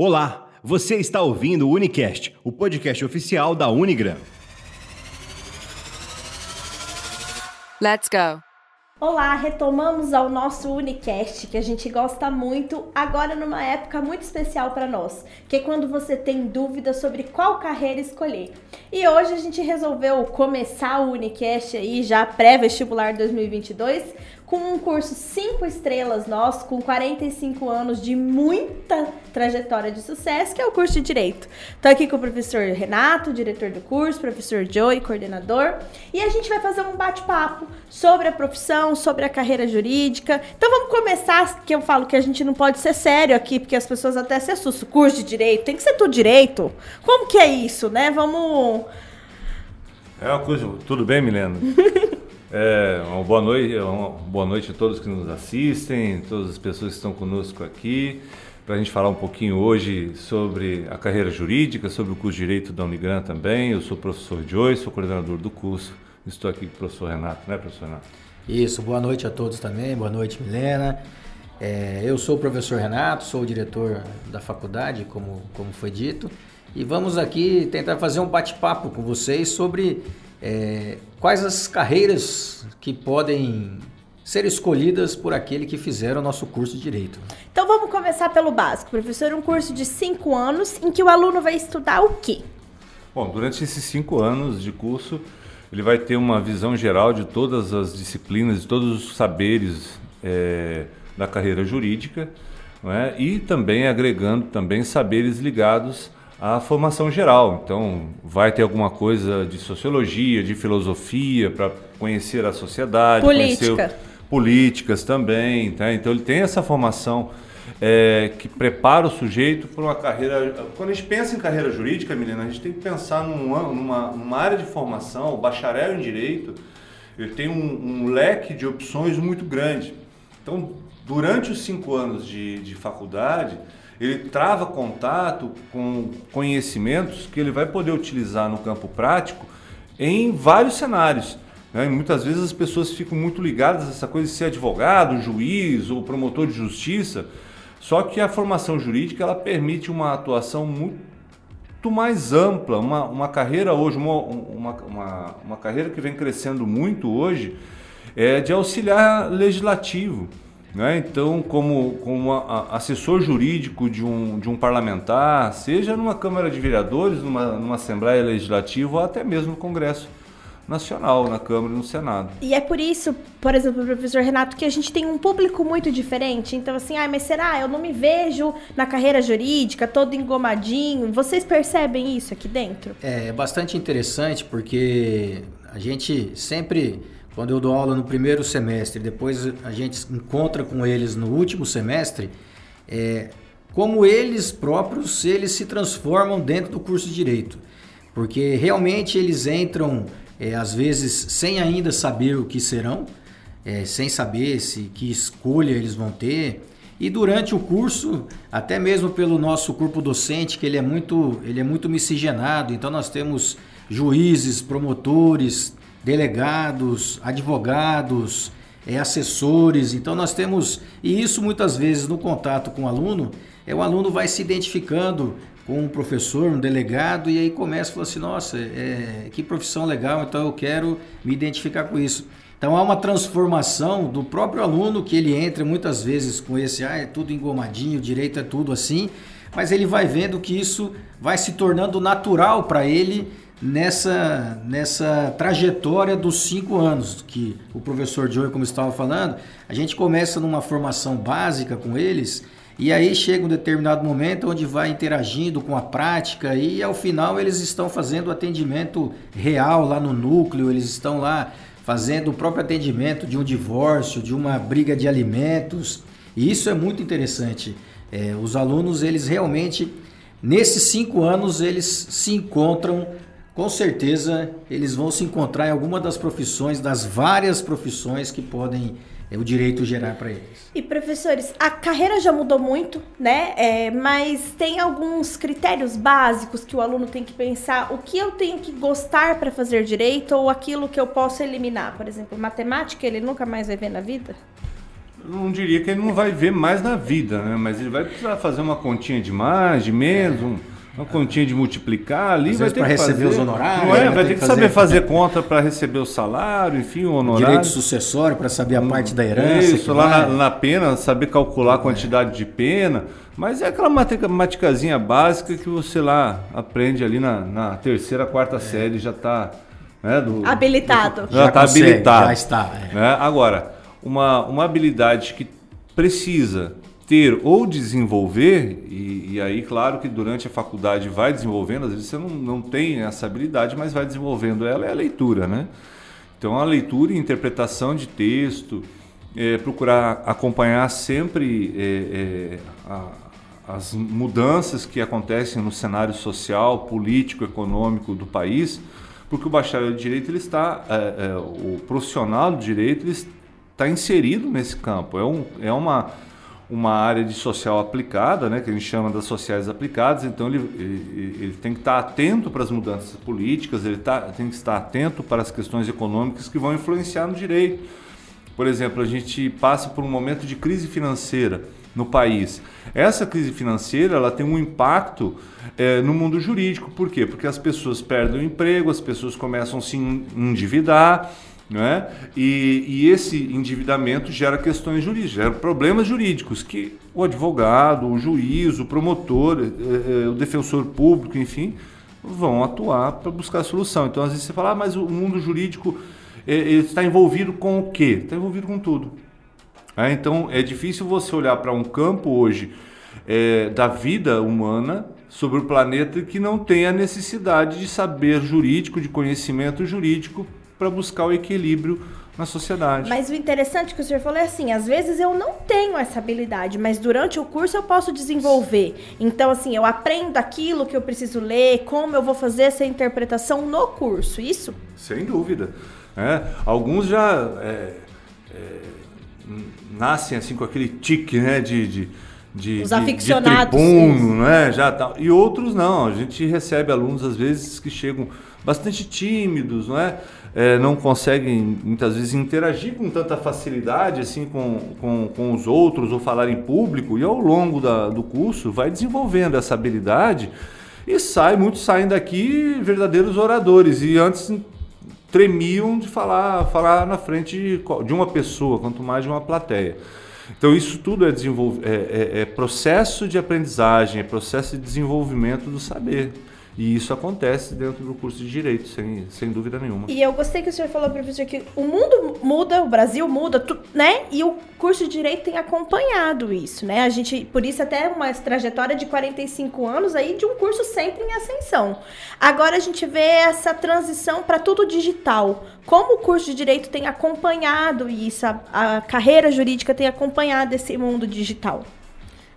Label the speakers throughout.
Speaker 1: Olá, você está ouvindo o Unicast, o podcast oficial da Unigram.
Speaker 2: Let's go!
Speaker 3: Olá, retomamos ao nosso Unicast, que a gente gosta muito, agora numa época muito especial para nós, que é quando você tem dúvidas sobre qual carreira escolher. E hoje a gente resolveu começar o Unicast aí, já pré-vestibular 2022, com um curso 5 estrelas nosso, com 45 anos de muita trajetória de sucesso, que é o curso de Direito. Estou aqui com o professor Renato, diretor do curso, professor Joey, coordenador, e a gente vai fazer um bate-papo sobre a profissão, sobre a carreira jurídica. Então vamos começar, que eu falo que a gente não pode ser sério aqui, porque as pessoas até se assustam. Curso de Direito, tem que ser tudo direito? Como que é isso, né? Vamos...
Speaker 4: É uma coisa... Tudo bem, Milena? É, uma boa noite, uma boa noite a todos que nos assistem, todas as pessoas que estão conosco aqui, para a gente falar um pouquinho hoje sobre a carreira jurídica, sobre o curso de Direito da Unigran também. Eu sou o professor Joy, sou coordenador do curso. Estou aqui com o professor Renato, né, professor Renato?
Speaker 5: Isso, boa noite a todos também, boa noite, Milena. É, eu sou o professor Renato, sou o diretor da faculdade, como, como foi dito, e vamos aqui tentar fazer um bate-papo com vocês sobre é, quais as carreiras que podem ser escolhidas por aquele que fizer o nosso curso de Direito?
Speaker 3: Então vamos começar pelo básico. Professor, um curso de cinco anos em que o aluno vai estudar o quê?
Speaker 4: Bom, durante esses cinco anos de curso, ele vai ter uma visão geral de todas as disciplinas, de todos os saberes é, da carreira jurídica, é? e também agregando também saberes ligados a formação geral. Então, vai ter alguma coisa de sociologia, de filosofia, para conhecer a sociedade,
Speaker 3: Política.
Speaker 4: conhecer políticas também. Tá? Então, ele tem essa formação é, que prepara o sujeito para uma carreira. Quando a gente pensa em carreira jurídica, menina, a gente tem que pensar numa, numa, numa área de formação. O bacharel em direito ele tem um, um leque de opções muito grande. Então, durante os cinco anos de, de faculdade, ele trava contato com conhecimentos que ele vai poder utilizar no campo prático em vários cenários. Né? E muitas vezes as pessoas ficam muito ligadas a essa coisa de ser advogado, juiz ou promotor de justiça, só que a formação jurídica ela permite uma atuação muito mais ampla, uma, uma carreira hoje, uma, uma, uma, uma carreira que vem crescendo muito hoje, é de auxiliar legislativo. Né? Então, como, como assessor jurídico de um, de um parlamentar, seja numa Câmara de Vereadores, numa, numa Assembleia Legislativa ou até mesmo no Congresso Nacional, na Câmara e no Senado.
Speaker 3: E é por isso, por exemplo, professor Renato, que a gente tem um público muito diferente. Então, assim, ah, mas será? Eu não me vejo na carreira jurídica, todo engomadinho. Vocês percebem isso aqui dentro?
Speaker 5: É, é bastante interessante porque a gente sempre quando eu dou aula no primeiro semestre, depois a gente encontra com eles no último semestre, é, como eles próprios eles se transformam dentro do curso de direito, porque realmente eles entram é, às vezes sem ainda saber o que serão, é, sem saber se que escolha eles vão ter. E durante o curso, até mesmo pelo nosso corpo docente, que ele é muito, ele é muito miscigenado, então nós temos juízes, promotores, delegados, advogados, é, assessores. Então nós temos, e isso muitas vezes no contato com o aluno, é o aluno vai se identificando com um professor, um delegado, e aí começa a falar assim, nossa, é, que profissão legal, então eu quero me identificar com isso. Então há uma transformação do próprio aluno que ele entra muitas vezes com esse, ah, é tudo engomadinho, direito é tudo assim, mas ele vai vendo que isso vai se tornando natural para ele nessa, nessa trajetória dos cinco anos que o professor Joey, como estava falando, a gente começa numa formação básica com eles e aí chega um determinado momento onde vai interagindo com a prática e ao final eles estão fazendo atendimento real lá no núcleo, eles estão lá fazendo o próprio atendimento de um divórcio, de uma briga de alimentos e isso é muito interessante. É, os alunos eles realmente nesses cinco anos eles se encontram com certeza eles vão se encontrar em alguma das profissões, das várias profissões que podem é, o direito gerar para eles.
Speaker 3: E professores, a carreira já mudou muito, né? É, mas tem alguns critérios básicos que o aluno tem que pensar o que eu tenho que gostar para fazer direito ou aquilo que eu posso eliminar. Por exemplo, matemática ele nunca mais vai ver na vida?
Speaker 4: não diria que ele não vai ver mais na vida, né? Mas ele vai precisar fazer uma continha de mais, de menos, um, uma continha de multiplicar ali,
Speaker 5: Às
Speaker 4: vai ter que
Speaker 5: receber
Speaker 4: fazer,
Speaker 5: os honorários,
Speaker 4: é? Vai
Speaker 5: Tem
Speaker 4: ter
Speaker 5: que
Speaker 4: que saber
Speaker 5: fazer-
Speaker 4: fazer conta para receber o salário, enfim, o honorário.
Speaker 5: Direito sucessório para saber a parte da herança.
Speaker 4: Isso, lá na,
Speaker 5: vai.
Speaker 4: na pena, saber calcular a quantidade de pena. Mas é aquela matematicazinha básica que você lá aprende ali na, na terceira, quarta
Speaker 5: É.
Speaker 4: série, já está né, do-
Speaker 3: Habilitado.
Speaker 4: já está
Speaker 5: consegue,
Speaker 4: habilitado.
Speaker 5: Já está. é.
Speaker 4: né? Agora, uma, uma habilidade que precisa ter ou desenvolver, e, e aí, claro que durante a faculdade vai desenvolvendo, às vezes você não, não tem essa habilidade, mas vai desenvolvendo ela, é a leitura, né? Então, a leitura e interpretação de texto, é, procurar acompanhar sempre é, é, a- as mudanças que acontecem no cenário social, político, econômico do país, porque o bacharel de direito ele está, é, é, o profissional do direito ele está inserido nesse campo. É, um, é uma, uma área de social aplicada, né, que a gente chama das sociais aplicadas, então ele, ele, ele tem que estar atento para as mudanças políticas, ele tá, tem que estar atento para as questões econômicas que vão influenciar no direito. Por exemplo, a gente passa por um momento de crise financeira no país. Essa crise financeira ela tem um impacto eh, no mundo jurídico. Por quê? Porque as pessoas perdem o emprego, as pessoas começam a se en- endividar, né? E, e esse endividamento gera questões jurídicas, gera problemas jurídicos que o advogado, o juiz, o promotor, eh, eh, o defensor público, enfim, vão atuar para buscar a solução. Então, às vezes você fala, ah, mas o mundo jurídico eh, está envolvido com o quê? Está envolvido com tudo. É, então é difícil você olhar para um campo hoje é, da vida humana sobre o planeta que não tem a necessidade de saber jurídico, de conhecimento jurídico para buscar o equilíbrio na sociedade.
Speaker 3: Mas o interessante que o senhor falou é assim, às vezes eu não tenho essa habilidade, mas durante o curso eu posso desenvolver. Então, assim, eu aprendo aquilo que eu preciso ler, como eu vou fazer essa interpretação no curso, isso?
Speaker 4: Sem dúvida. né? Alguns já é, é, nascem assim com aquele tique né, de, de, de,
Speaker 3: Os
Speaker 4: de- de
Speaker 3: aficionados,
Speaker 4: tribuno, né? Já tal. E outros não. A gente recebe alunos às vezes que chegam bastante tímidos, não é? É, não conseguem muitas vezes interagir com tanta facilidade assim com, com, com os outros ou falar em público e ao longo da, do curso vai desenvolvendo essa habilidade e sai, muitos saem daqui verdadeiros oradores e antes tremiam de falar, falar na frente de uma pessoa, quanto mais de uma plateia. Então isso tudo é, é, é- é processo de aprendizagem, é processo de desenvolvimento do saber. E isso acontece dentro do curso de Direito, sem, sem dúvida nenhuma.
Speaker 3: E eu gostei que o senhor falou, professor, que o mundo muda, o Brasil muda, tu- né? E o curso de Direito tem acompanhado isso, né? A gente, por isso até uma trajetória de 45 anos aí de um curso sempre em ascensão. Agora a gente vê essa transição para tudo digital. Como o curso de Direito tem acompanhado isso, a, a carreira jurídica tem acompanhado esse mundo digital?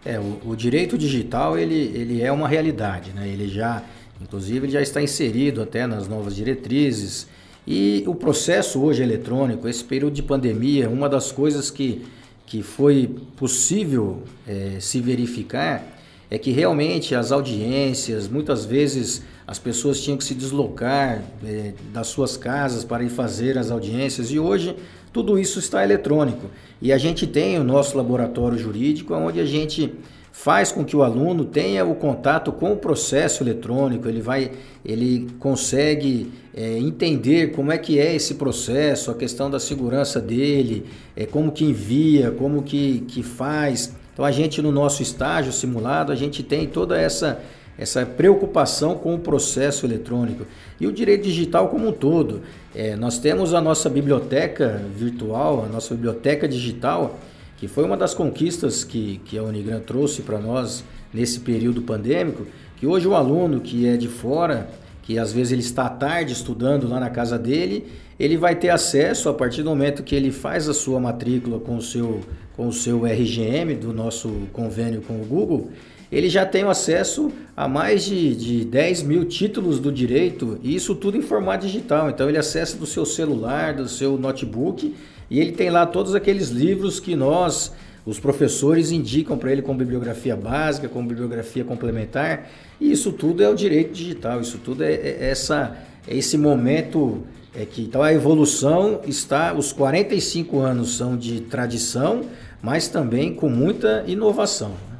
Speaker 5: É, o, o direito digital ele, ele é uma realidade, né? Ele já, inclusive, ele já está inserido até nas novas diretrizes. E o processo hoje eletrônico, esse período de pandemia, uma das coisas que, que foi possível eh, se verificar é que realmente as audiências, muitas vezes as pessoas tinham que se deslocar eh, das suas casas para ir fazer as audiências e hoje tudo isso está eletrônico. E a gente tem o nosso laboratório jurídico, onde a gente faz com que o aluno tenha o contato com o processo eletrônico, ele vai, ele consegue eh, entender como é que é esse processo, a questão da segurança dele, eh, como que envia, como que, que faz. Então a gente no nosso estágio simulado, a gente tem toda essa essa preocupação com o processo eletrônico e o direito digital como um todo. É, nós temos a nossa biblioteca virtual, a nossa biblioteca digital, que foi uma das conquistas que, que a Unigran trouxe para nós nesse período pandêmico, que hoje o aluno que é de fora, que às vezes ele está à tarde estudando lá na casa dele, ele vai ter acesso a partir do momento que ele faz a sua matrícula com o seu, com o seu RGM do nosso convênio com o Google, ele já tem acesso a mais de, de 10 mil títulos do direito, e isso tudo em formato digital. Então ele acessa do seu celular, do seu notebook, e ele tem lá todos aqueles livros que nós, os professores, indicam para ele como bibliografia básica, como bibliografia complementar. E isso tudo é o direito digital, isso tudo é, é essa, é esse momento é que então a evolução está, os 45 anos são de tradição, mas também com muita inovação.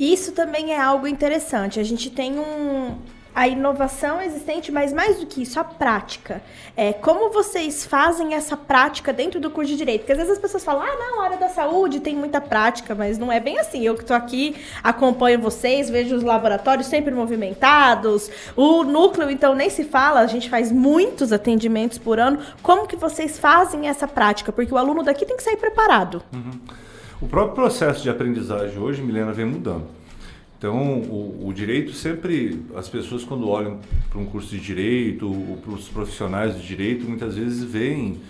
Speaker 3: Isso também é algo interessante. A gente tem um, a inovação existente, mas mais do que isso, a prática. É, como vocês fazem essa prática dentro do curso de Direito? Porque às vezes as pessoas falam, ah, não, a área da saúde tem muita prática, mas não é bem assim. Eu que estou aqui, acompanho vocês, vejo os laboratórios sempre movimentados, o núcleo, então, nem se fala, a gente faz muitos atendimentos por ano. Como que vocês fazem essa prática? Porque o aluno daqui tem que sair preparado.
Speaker 4: O próprio processo de aprendizagem hoje, Milena, vem mudando. Então, o, o direito sempre, as pessoas quando olham para um curso de direito, ou para os profissionais de direito, muitas vezes veem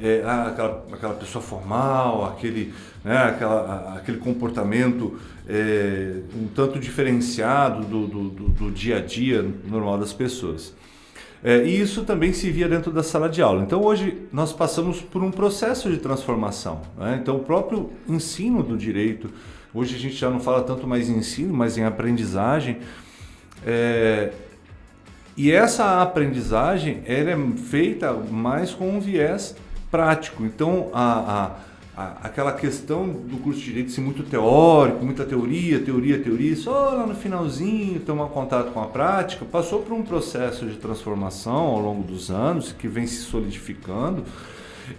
Speaker 4: é, ah, aquela, aquela pessoa formal, aquele, né, aquela, aquele comportamento é, um tanto diferenciado do, do, do- do dia a dia normal das pessoas. É, e isso também se via dentro da sala de aula. Então hoje nós passamos por um processo de transformação. né? Então o próprio ensino do direito, hoje a gente já não fala tanto mais em ensino, mas em aprendizagem. É, e essa aprendizagem ela é feita mais com um viés prático. Então, a, a, aquela questão do curso de Direito ser muito teórico, muita teoria, teoria, teoria, só lá no finalzinho tomar contato com a prática, passou por um processo de transformação ao longo dos anos, que vem se solidificando,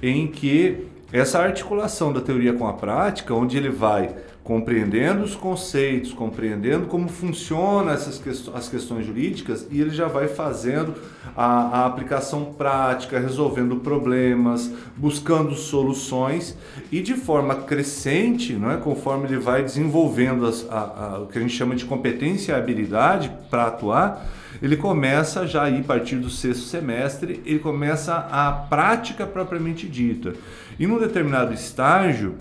Speaker 4: em que essa articulação da teoria com a prática, onde ele vai compreendendo os conceitos, compreendendo como funcionam essas questões, as questões jurídicas e ele já vai fazendo a, a aplicação prática, resolvendo problemas, buscando soluções e de forma crescente, não é? conforme ele vai desenvolvendo as- a- a- o que a gente chama de competência e habilidade para atuar, ele começa já aí, a partir do sexto semestre, ele começa a prática propriamente dita. E num determinado estágio,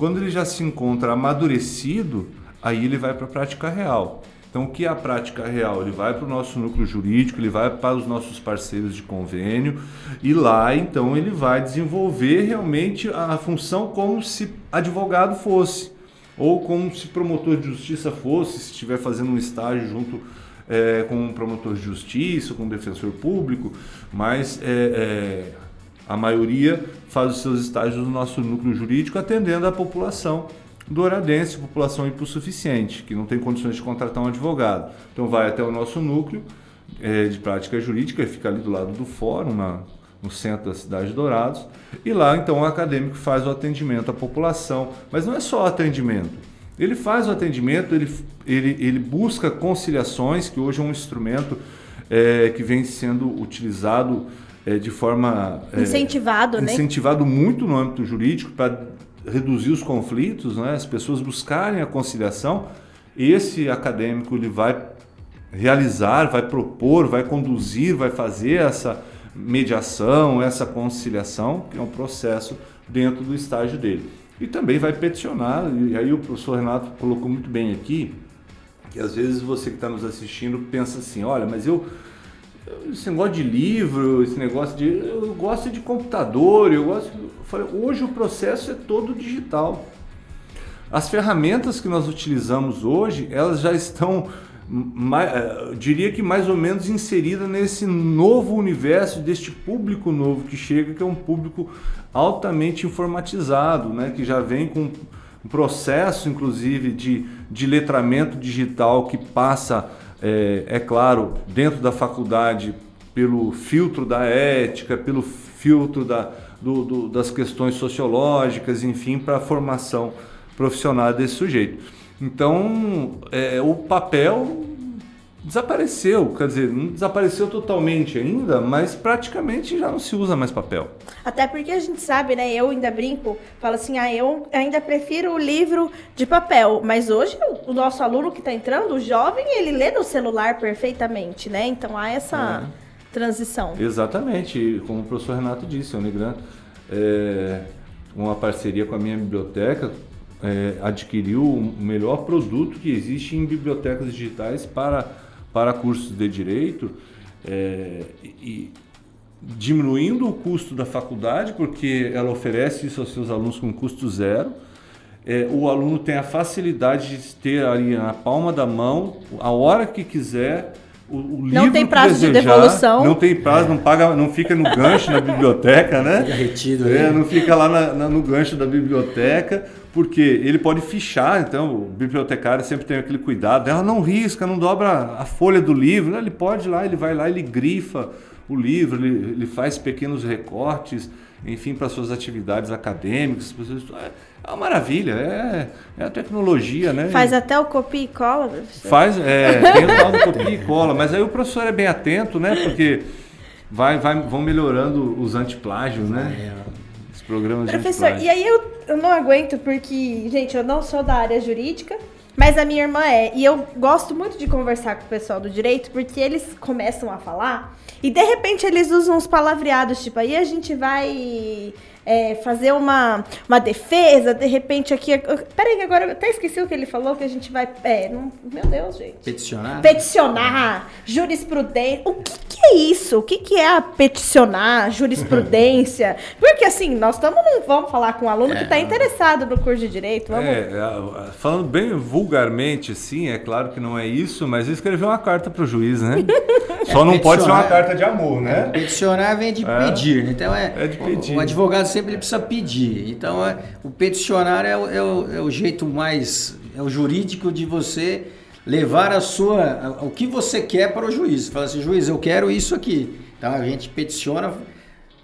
Speaker 4: quando ele já se encontra amadurecido, aí ele vai para a prática real. Então, o que é a prática real? Ele vai para o nosso núcleo jurídico, ele vai para os nossos parceiros de convênio e lá, então, ele vai desenvolver realmente a função como se advogado fosse ou como se promotor de justiça fosse, se estiver fazendo um estágio junto é, com um promotor de justiça, com um defensor público, mas é, é, a maioria faz os seus estágios no nosso núcleo jurídico atendendo a população douradense, população hipossuficiente, que não tem condições de contratar um advogado. Então vai até o nosso núcleo é, de prática jurídica, fica ali do lado do fórum, na, no centro da cidade de Dourados, e lá então o acadêmico faz o atendimento à população. Mas não é só atendimento. Ele faz o atendimento, ele, ele, ele busca conciliações, que hoje é um instrumento é, que vem sendo utilizado é, de forma é,
Speaker 3: Incentivado, né?
Speaker 4: incentivado muito no âmbito jurídico para reduzir os conflitos, né? as pessoas buscarem a conciliação. Esse acadêmico ele vai realizar, vai propor, vai conduzir, vai fazer essa mediação, essa conciliação, que é um processo dentro do estágio dele. E também vai peticionar, e aí o professor Renato colocou muito bem aqui, que às vezes você que está nos assistindo pensa assim, olha, mas eu esse negócio de livro, esse negócio de. Eu gosto de computador, eu gosto. eu falei, hoje o processo é todo digital. As ferramentas que nós utilizamos hoje, elas já estão, eh, diria que mais ou menos inseridas nesse novo universo, deste público novo que chega, que é um público altamente informatizado, né? que já vem com um processo, inclusive, de, de letramento digital que passa, é, é claro, dentro da faculdade, pelo filtro da ética, pelo filtro da, do- do- das questões sociológicas, enfim, para a formação profissional desse sujeito. Então, é, o papel desapareceu, quer dizer, não desapareceu totalmente ainda, mas praticamente já não se usa mais papel.
Speaker 3: Até porque a gente sabe, né? Eu ainda brinco, falo assim, ah, eu ainda prefiro o livro de papel. Mas hoje o- nosso aluno que está entrando, o jovem, ele lê no celular perfeitamente, né? Então há essa transição.
Speaker 4: Exatamente, como o professor Renato disse, o Unigran, é, uma parceria com a minha biblioteca, é, adquiriu o melhor produto que existe em bibliotecas digitais para, para cursos de direito, é, e diminuindo o custo da faculdade, porque ela oferece isso aos seus alunos com custo zero. É, o aluno tem a facilidade de ter ali na palma da mão, a hora que quiser, o, o
Speaker 3: Não
Speaker 4: livro
Speaker 3: tem prazo de
Speaker 4: desejar,
Speaker 3: devolução.
Speaker 4: Não tem prazo, não paga, não fica no gancho na biblioteca, né?
Speaker 5: Fica retido aí.
Speaker 4: É, não fica lá na- na- no gancho da biblioteca, porque ele pode fichar, então o bibliotecário sempre tem aquele cuidado, ela não risca, não dobra a folha do livro, ele pode ir lá, ele vai lá, ele grifa o livro, ele, ele faz pequenos recortes, enfim, para suas atividades acadêmicas. pra suas- É uma maravilha, é, é a tecnologia, né?
Speaker 3: Faz até o copia e cola, professor.
Speaker 4: Faz, é, tem o tal do copia e cola, mas aí o professor é bem atento, né? Porque vai, vai, vão melhorando os antiplágios, né?
Speaker 5: É,
Speaker 4: Os programas de
Speaker 3: Professor, e aí eu, eu não aguento porque, gente, eu não sou da área jurídica, mas a minha irmã é. E eu gosto muito de conversar com o pessoal do direito porque eles começam a falar e de repente eles usam uns palavreados, tipo, aí a gente vai é, fazer uma, uma defesa, de repente aqui. Peraí, que agora eu até esqueci o que ele falou, que a gente vai. É, não, meu Deus, gente.
Speaker 5: Peticionar?
Speaker 3: Peticionar, jurisprudência. O que, que é isso? O que, que é a peticionar, jurisprudência? Porque assim, nós estamos não vamos falar com um aluno que está interessado no curso de direito. Vamos...
Speaker 4: É, é, falando bem vulgarmente, sim, é claro que não é isso, mas ele escreveu uma carta para o juiz, né? Só não pode ser uma carta de amor, né?
Speaker 5: Peticionar vem de
Speaker 4: É.
Speaker 5: pedir, né? então é,
Speaker 4: É de pedir.
Speaker 5: O, o advogado sempre ele precisa pedir. Então é, o peticionar é, o- é é o jeito mais é o jurídico de você levar a sua o que você quer para o juiz. Fala assim, juiz, eu quero isso aqui. Então a gente peticiona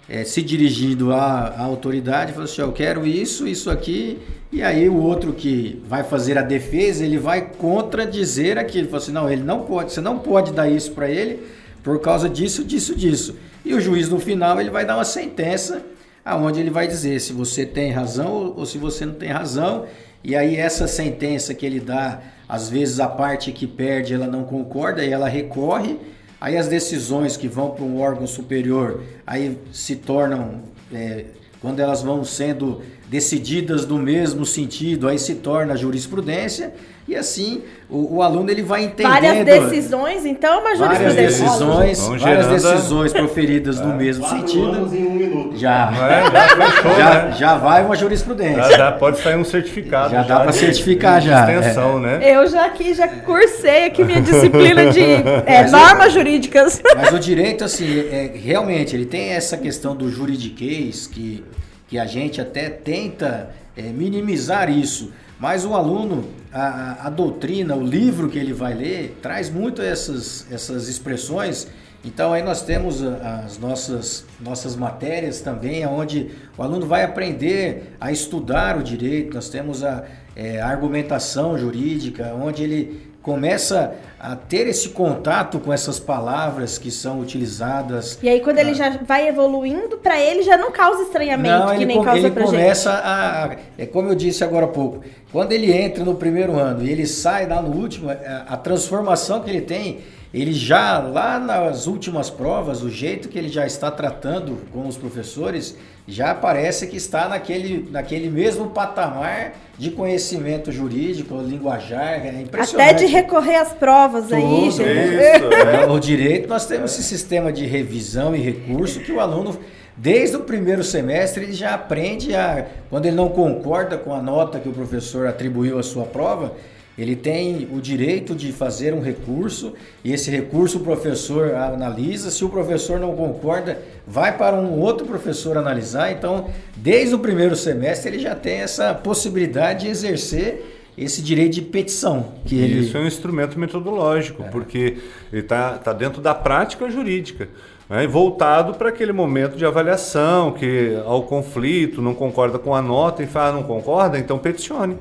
Speaker 5: é, se dirigindo à, à autoridade, fala assim, eu quero isso, isso aqui, e aí o outro que vai fazer a defesa, ele vai contradizer aquilo, fala assim, não, ele não pode, você não pode dar isso para ele por causa disso, disso, disso. E o juiz no final ele vai dar uma sentença aonde ele vai dizer se você tem razão ou, ou se você não tem razão. E aí essa sentença que ele dá, às vezes a parte que perde ela não concorda e ela recorre. Aí as decisões que vão para um órgão superior aí se tornam é, quando elas vão sendo decididas no mesmo sentido, aí se torna jurisprudência e assim o, o aluno ele vai entendendo
Speaker 3: Várias decisões, então é uma
Speaker 5: várias
Speaker 3: jurisprudência.
Speaker 5: decisões, várias decisões proferidas no mesmo sentido.
Speaker 1: anos em um minuto.
Speaker 5: Já,
Speaker 4: Não é? Já fechou,
Speaker 5: já,
Speaker 4: né?
Speaker 5: já vai uma jurisprudência.
Speaker 4: Já, já pode sair um certificado.
Speaker 5: Já dá
Speaker 4: de-
Speaker 5: certificar
Speaker 4: de
Speaker 5: já,
Speaker 4: Extensão, né?
Speaker 3: Eu já aqui já cursei aqui minha disciplina de é, normas jurídicas.
Speaker 5: Mas o direito, assim, é, realmente, ele tem essa questão do juridiquês, que, que a gente até tenta é, minimizar isso. Mas o aluno, a, a- doutrina, o livro que ele vai ler, traz muito essas, essas expressões. Então aí nós temos as nossas, nossas matérias também, onde o aluno vai aprender a estudar o direito. Nós temos a, é, a argumentação jurídica, onde ele começa a ter esse contato com essas palavras que são utilizadas.
Speaker 3: E aí, quando ele já vai evoluindo, pra ele já não causa estranhamento,
Speaker 5: Não,
Speaker 3: que nem
Speaker 5: com-
Speaker 3: causa
Speaker 5: ele
Speaker 3: pra gente.
Speaker 5: começa a, a- É como eu disse agora há pouco. Quando ele entra no primeiro ano e ele sai lá no último, a, a transformação que ele tem, ele já lá nas últimas provas, o jeito que ele já está tratando com os professores, já parece que está naquele, naquele mesmo patamar de conhecimento jurídico, linguajar, é impressionante.
Speaker 3: Até de recorrer às provas aí,
Speaker 5: Tudo,
Speaker 3: gente.
Speaker 4: Isso. É,
Speaker 5: o direito, nós temos esse sistema de revisão e recurso que o aluno, desde o primeiro semestre, ele já aprende a. Quando ele não concorda com a nota que o professor atribuiu à sua prova, ele tem o direito de fazer um recurso e esse recurso o professor analisa. Se o professor não concorda, vai para um outro professor analisar. Então, desde o primeiro semestre, ele já tem essa possibilidade de exercer esse direito de petição que ele
Speaker 4: Isso é um instrumento metodológico, porque ele está tá dentro da prática jurídica, né, e voltado para aquele momento de avaliação, que ao conflito, não concorda com a nota e fala, ah, não concorda, então peticione.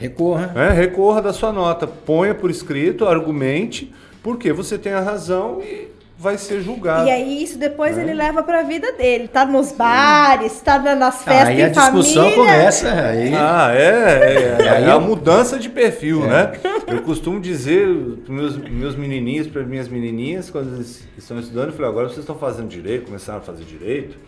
Speaker 5: Recorra.
Speaker 4: né, recorra da sua nota, ponha por escrito, argumente, porque você tem a razão e vai ser julgado.
Speaker 3: E aí, isso depois
Speaker 5: É.
Speaker 3: ele leva pra vida dele. Tá nos bares, tá na- nas festas
Speaker 5: Aí a discussão
Speaker 3: família.
Speaker 5: começa. Aí,
Speaker 4: Ah, é, é, é,
Speaker 5: Aí
Speaker 4: é a mudança de perfil, né? Eu costumo dizer para meus, meus menininhos, para minhas menininhas, quando eles estão estudando, eu falei, agora vocês estão fazendo direito, começaram a fazer direito,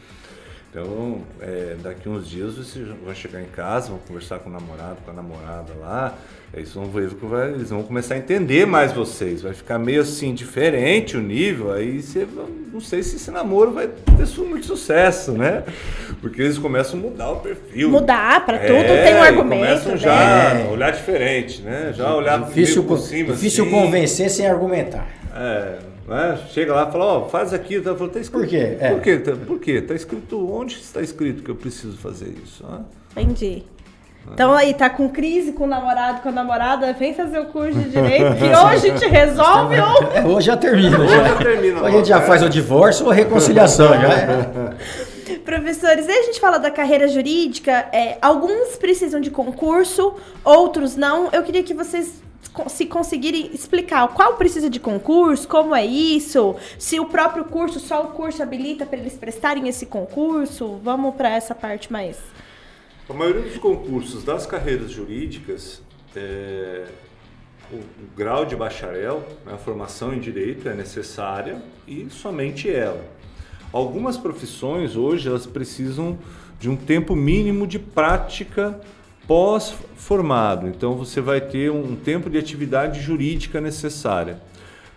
Speaker 4: então é, daqui uns dias vocês vão chegar em casa, vão conversar com o namorado, com a namorada lá, aí eles vão ver que vai, eles vão começar a entender mais vocês, vai ficar meio assim diferente o nível, aí você não sei se esse namoro vai ter muito sucesso, né? Porque eles começam a mudar o perfil.
Speaker 3: Mudar pra tudo
Speaker 4: É,
Speaker 3: tem um
Speaker 4: e
Speaker 3: argumento,
Speaker 4: Começam
Speaker 3: né?
Speaker 4: já
Speaker 5: É.
Speaker 4: a olhar diferente, né? Já olhar
Speaker 5: difícil,
Speaker 4: meio por cima.
Speaker 5: difícil
Speaker 4: assim.
Speaker 5: convencer sem argumentar.
Speaker 4: É, Né? Chega lá e fala, ó, faz aqui. Tá, fala, tá escrito,
Speaker 5: Por quê? É.
Speaker 4: Por quê? Tá, por quê? Tá escrito, onde está escrito que eu preciso fazer isso? né?
Speaker 3: Entendi. Então aí, tá com crise com o namorado, com a namorada, vem fazer o curso de direito, que ou a gente resolve ou.
Speaker 5: É, hoje já termina. Já.
Speaker 4: já termina,
Speaker 5: Ou a gente já
Speaker 4: né?
Speaker 5: faz o divórcio ou a reconciliação. Já é.
Speaker 3: Professores, aí a gente fala da carreira jurídica, é, alguns precisam de concurso, outros não. Eu queria que vocês se conseguirem explicar qual precisa de concurso, como é isso, se o próprio curso, só o curso habilita para eles prestarem esse concurso. Vamos para essa parte mais.
Speaker 4: A maioria dos concursos das carreiras jurídicas, é, o, o grau de bacharel, né, a formação em direito é necessária e somente ela. Algumas profissões hoje elas precisam de um tempo mínimo de prática pós-formado. Então você vai ter um tempo de atividade jurídica necessária.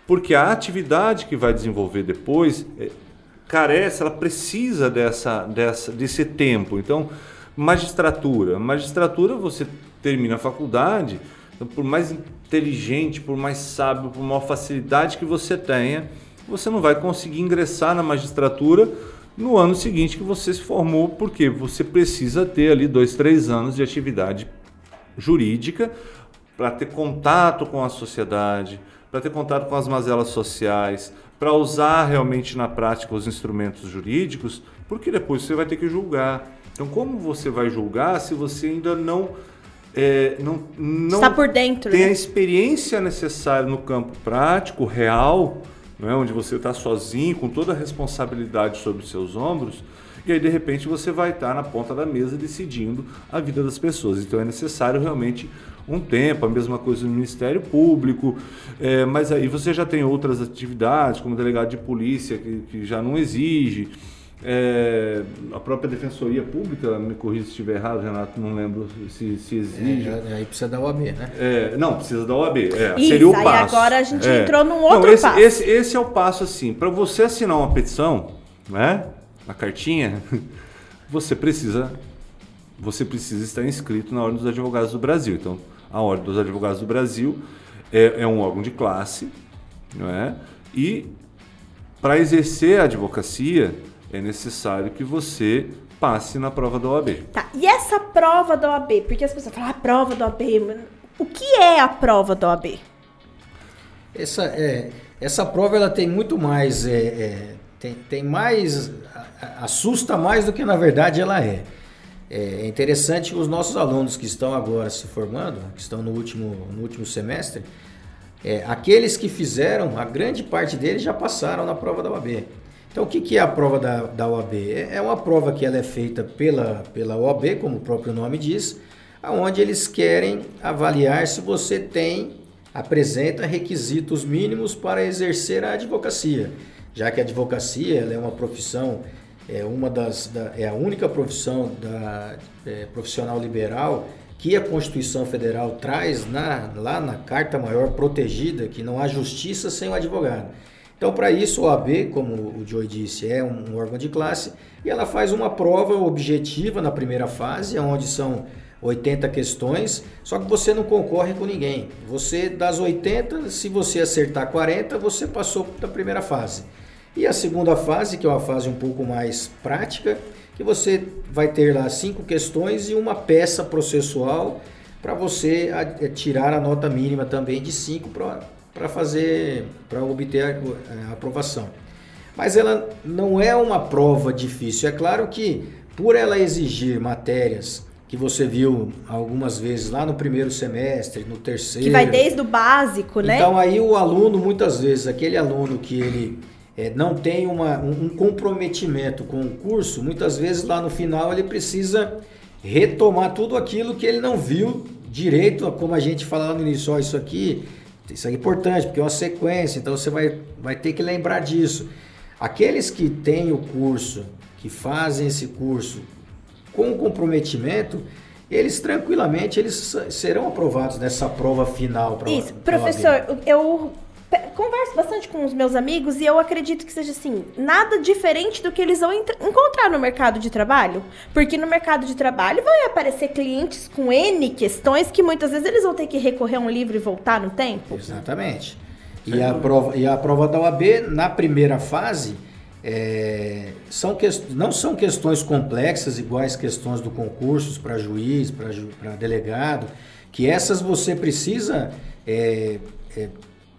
Speaker 4: Porque a atividade que vai desenvolver depois é, carece, ela precisa dessa, dessa, desse tempo. Então, magistratura. Magistratura, você termina a faculdade, então, por mais inteligente, por mais sábio, por maior facilidade que você tenha, você não vai conseguir ingressar na magistratura no ano seguinte que você se formou, porque você precisa ter ali dois, três anos de atividade jurídica para ter contato com a sociedade, para ter contato com as mazelas sociais, para usar realmente na prática os instrumentos jurídicos, porque depois você vai ter que julgar. Então, como você vai julgar se você ainda não é, não, não
Speaker 3: Está por dentro,
Speaker 4: tem
Speaker 3: né?
Speaker 4: a experiência necessária no campo prático, real, não é? onde você está sozinho, com toda a responsabilidade sobre os seus ombros, e aí de repente você vai estar na ponta da mesa decidindo a vida das pessoas. Então é necessário realmente um tempo, a mesma coisa no Ministério Público, é, mas aí você já tem outras atividades, como delegado de polícia, que, que já não exige. É, a própria Defensoria Pública, me corrija se estiver errado, Renato, não lembro se, se exige.
Speaker 5: É, aí precisa da OAB, né?
Speaker 4: É, não, precisa da OAB. É,
Speaker 3: Isso,
Speaker 4: seria o
Speaker 3: aí
Speaker 4: passo.
Speaker 3: agora a gente
Speaker 4: É.
Speaker 3: entrou num outro
Speaker 4: não, esse,
Speaker 3: passo.
Speaker 4: Esse, esse é o passo assim. Para você assinar uma petição, né, a cartinha, você precisa, você precisa estar inscrito na Ordem dos Advogados do Brasil. Então, a Ordem dos Advogados do Brasil é, é um órgão de classe, não é? E para exercer a advocacia é necessário que você passe na prova da OAB.
Speaker 3: Tá, e essa prova da OAB? Porque as pessoas falam, ah, prova da OAB, mano. O que é a prova da OAB?
Speaker 5: Essa, é, essa prova ela tem muito mais. é, é, tem, tem mais. assusta mais do que na verdade ela é. É interessante que os nossos alunos que estão agora se formando, que estão no último, no último semestre, é, aqueles que fizeram, a grande parte deles já passaram na prova da OAB. Então, o que, é a prova da, da OAB? É é uma prova que ela é feita pela, pela OAB, como o próprio nome diz, aonde eles querem avaliar se você tem, apresenta requisitos mínimos para exercer a advocacia, já que a advocacia é uma profissão, é uma das, da- é a única profissão da, é, profissional liberal que a Constituição Federal traz na, lá na Carta Maior protegida, que não há justiça sem o advogado. Então, para isso, a OAB, como o Joey disse, é um, órgão de classe e ela faz uma prova objetiva na primeira fase, onde são 80 questões, só que você não concorre com ninguém. Você, das 80, se você acertar 40, você passou da primeira fase. E a segunda fase, que é uma fase um pouco mais prática, que você vai ter lá cinco questões e uma peça processual para você tirar a nota mínima também de 5 para fazer, para obter a, a aprovação. Mas ela não é uma prova difícil. É claro que por ela exigir matérias que você viu algumas vezes lá no primeiro semestre, no terceiro,
Speaker 3: Que vai desde o básico, né?
Speaker 5: então aí o aluno, muitas vezes, aquele aluno que ele eh, não tem uma, um, um comprometimento com o curso, muitas vezes lá no final ele precisa retomar tudo aquilo que ele não viu direito, como a gente fala lá no início, ó, isso aqui, isso é importante, porque é uma sequência, então você vai, vai ter que lembrar disso. Aqueles que têm o curso, que fazem esse curso com comprometimento, eles tranquilamente eles serão aprovados nessa prova final. pra-
Speaker 3: Isso, professor, eu converso bastante com os meus amigos e eu acredito que seja assim, nada diferente do que eles vão encontrar no mercado de trabalho. Porque no mercado de trabalho vai aparecer clientes com N questões que muitas vezes eles vão ter que recorrer a um livro e voltar no tempo.
Speaker 5: Exatamente. E a, prova, e a prova da OAB, na primeira fase, é, são que, não são questões complexas, iguais questões do concurso para juiz, para delegado, que essas você precisa é, é,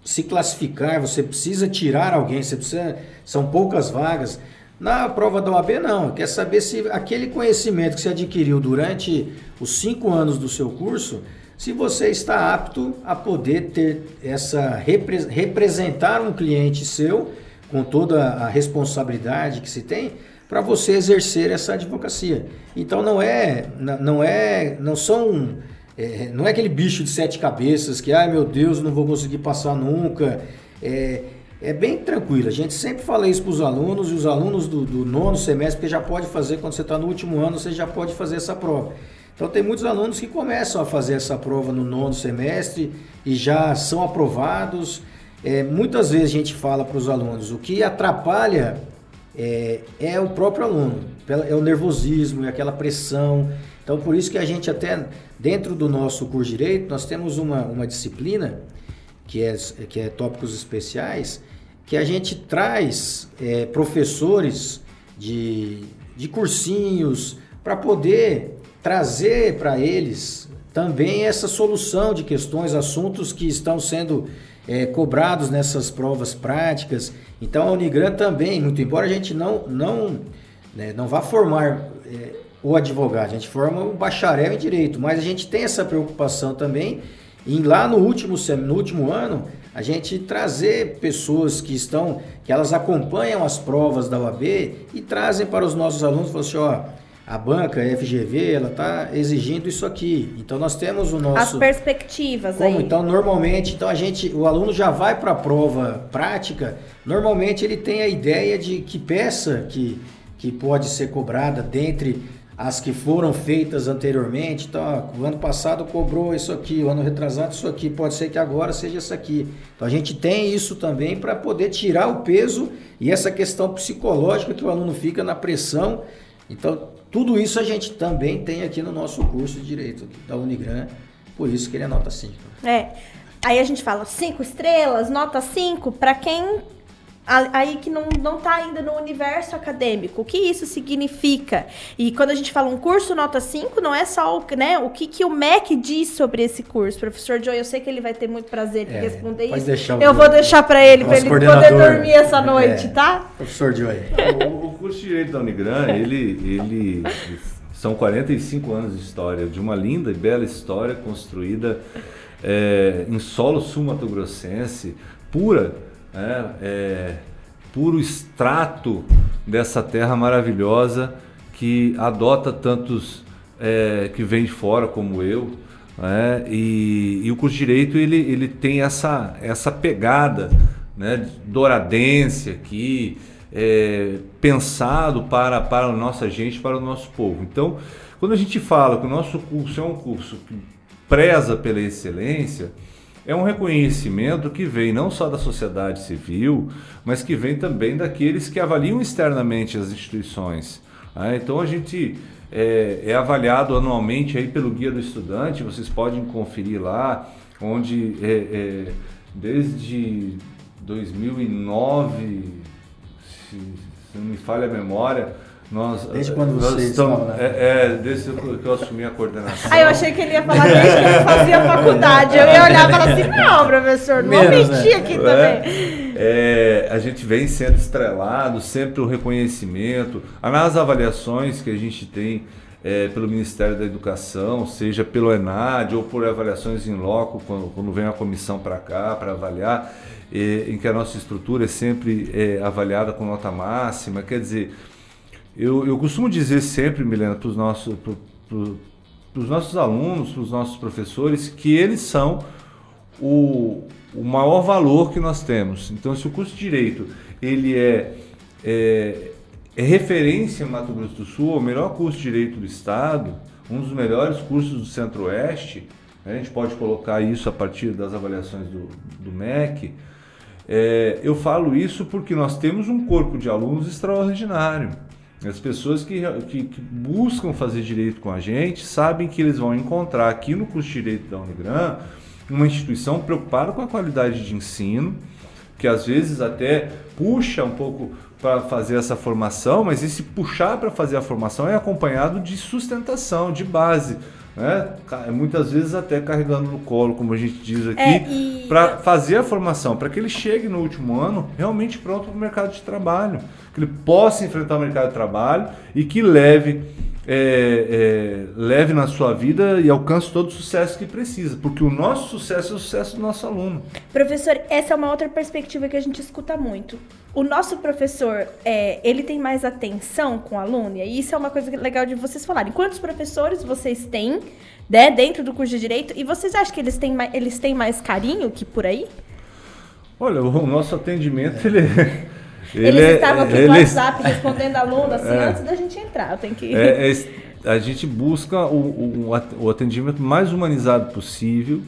Speaker 5: se classificar, você precisa tirar alguém, você precisa, são poucas vagas. Na prova da OAB, não. Quer saber se aquele conhecimento que você adquiriu durante os cinco anos do seu curso, se você está apto a poder ter essa representar um cliente seu com toda a responsabilidade que se tem para você exercer essa advocacia. Então não é, não é, não são, é, não é aquele bicho de sete cabeças que, ai meu Deus, não vou conseguir passar nunca. É, é bem tranquilo. A gente sempre fala isso para os alunos e os alunos do, do nono semestre, porque já pode fazer quando você está no último ano, você já pode fazer essa prova. Então tem muitos alunos que começam a fazer essa prova no nono semestre e já são aprovados. É, muitas vezes a gente fala para os alunos, o que atrapalha é, é, o próprio aluno, é o nervosismo, é aquela pressão. Então por isso que a gente até dentro do nosso curso de Direito, nós temos uma, uma disciplina que é, que é tópicos especiais, que a gente traz é, professores de, de cursinhos para poder trazer para eles também essa solução de questões, assuntos que estão sendo é, cobrados nessas provas práticas. Então a Unigran também, muito embora a gente não, não, né, não vá formar é, o advogado, a gente forma o bacharel em direito, mas a gente tem essa preocupação também em lá no último, no último ano a gente trazer pessoas que estão, que elas acompanham as provas da UAB e trazem para os nossos alunos, falam assim, ó, a banca, a FGV, ela está exigindo isso aqui. Então nós temos o nosso.
Speaker 3: As perspectivas
Speaker 5: Como?
Speaker 3: aí.
Speaker 5: Então normalmente, então a gente, o aluno já vai para a prova prática. Normalmente ele tem a ideia de que peça que, que pode ser cobrada dentre as que foram feitas anteriormente. Ó, o ano passado cobrou isso aqui, o ano retrasado isso aqui. Pode ser que agora seja isso aqui. Então a gente tem isso também para poder tirar o peso e essa questão psicológica que o aluno fica na pressão. Então tudo isso a gente também tem aqui no nosso curso de Direito da Unigran, por isso que ele é nota 5.
Speaker 3: É. Aí a gente fala 5 estrelas, nota 5, para quem aí que não, não tá ainda no universo acadêmico. O que isso significa? E quando a gente fala um curso nota 5, não é só o, né, o que, que o MEC diz sobre esse curso. Professor Joe, eu sei que ele vai ter muito prazer em é, responder isso.
Speaker 5: Deixar
Speaker 3: eu vou deixar para ele, para ele poder dormir essa noite, é, tá?
Speaker 5: Professor Joe.
Speaker 4: O, o, curso de Direito da Unigran, ele, ele são 45 anos de história, de uma linda e bela história construída é, em solo sul-mato-grossense, pura é, é, puro extrato dessa terra maravilhosa que adota tantos é, que vêm de fora como eu. Né? E, e, o curso de Direito ele, ele tem essa, essa pegada né, douradense aqui, é, pensado para, para a nossa gente, para o nosso povo. Então, quando a gente fala que o nosso curso é um curso que preza pela excelência, é um reconhecimento que vem não só da sociedade civil, mas que vem também daqueles que avaliam externamente as instituições. Né? então a gente é, é, avaliado anualmente aí pelo Guia do Estudante, vocês podem conferir lá, onde é, é, desde 2009, se, se não me falha a memória, nós,
Speaker 5: desde quando você estamos,
Speaker 4: né? é, é, desde que eu assumi a coordenação.
Speaker 3: Ah, eu achei que ele ia falar desde que ele fazia faculdade. Eu ia olhar e falar assim, não, professor, não Menos, mentir né? aqui é, também.
Speaker 4: É, a gente vem sendo estrelado, sempre o reconhecimento. Nas avaliações que a gente tem é, pelo Ministério da Educação, seja pelo ENAD ou por avaliações em loco, quando, quando vem a comissão para cá para avaliar, é, em que a nossa estrutura é sempre é, avaliada com nota máxima. Quer dizer, eu, eu costumo dizer sempre, Milena, para os nossos, nossos alunos, para os nossos professores, que eles são o, o maior valor que nós temos. Então, se o curso de Direito ele é, é, é referência em Mato Grosso do Sul, o melhor curso de Direito do Estado, um dos melhores cursos do Centro-Oeste, né, a gente pode colocar isso a partir das avaliações do, do MEC, é, eu falo isso porque nós temos um corpo de alunos extraordinário. As pessoas que, que, que, buscam fazer direito com a gente sabem que eles vão encontrar aqui no curso de direito da Unigran uma instituição preocupada com a qualidade de ensino, que às vezes até puxa um pouco para fazer essa formação, mas esse puxar para fazer a formação é acompanhado de sustentação, de base. Né? Muitas vezes até carregando no colo, como a gente diz aqui, é, e... para fazer a formação, para que ele chegue no último ano realmente pronto para o mercado de trabalho, que ele possa enfrentar o mercado de trabalho e que leve é, é, leve na sua vida e alcance todo o sucesso que precisa, porque o nosso sucesso é o sucesso do nosso aluno.
Speaker 3: Professor, essa é uma outra perspectiva que a gente escuta muito. O nosso professor, é, ele tem mais atenção com o aluno, e isso é uma coisa legal de vocês falarem. Quantos professores vocês têm né, dentro do curso de Direito, e vocês acham que eles têm, mais, eles têm mais carinho que por aí?
Speaker 4: Olha, o nosso atendimento, ele é
Speaker 3: ele Eles é, estavam aqui no WhatsApp respondendo aluno assim, é, antes da gente entrar. Eu tenho que...
Speaker 4: É, é a gente busca o, o, o atendimento mais humanizado possível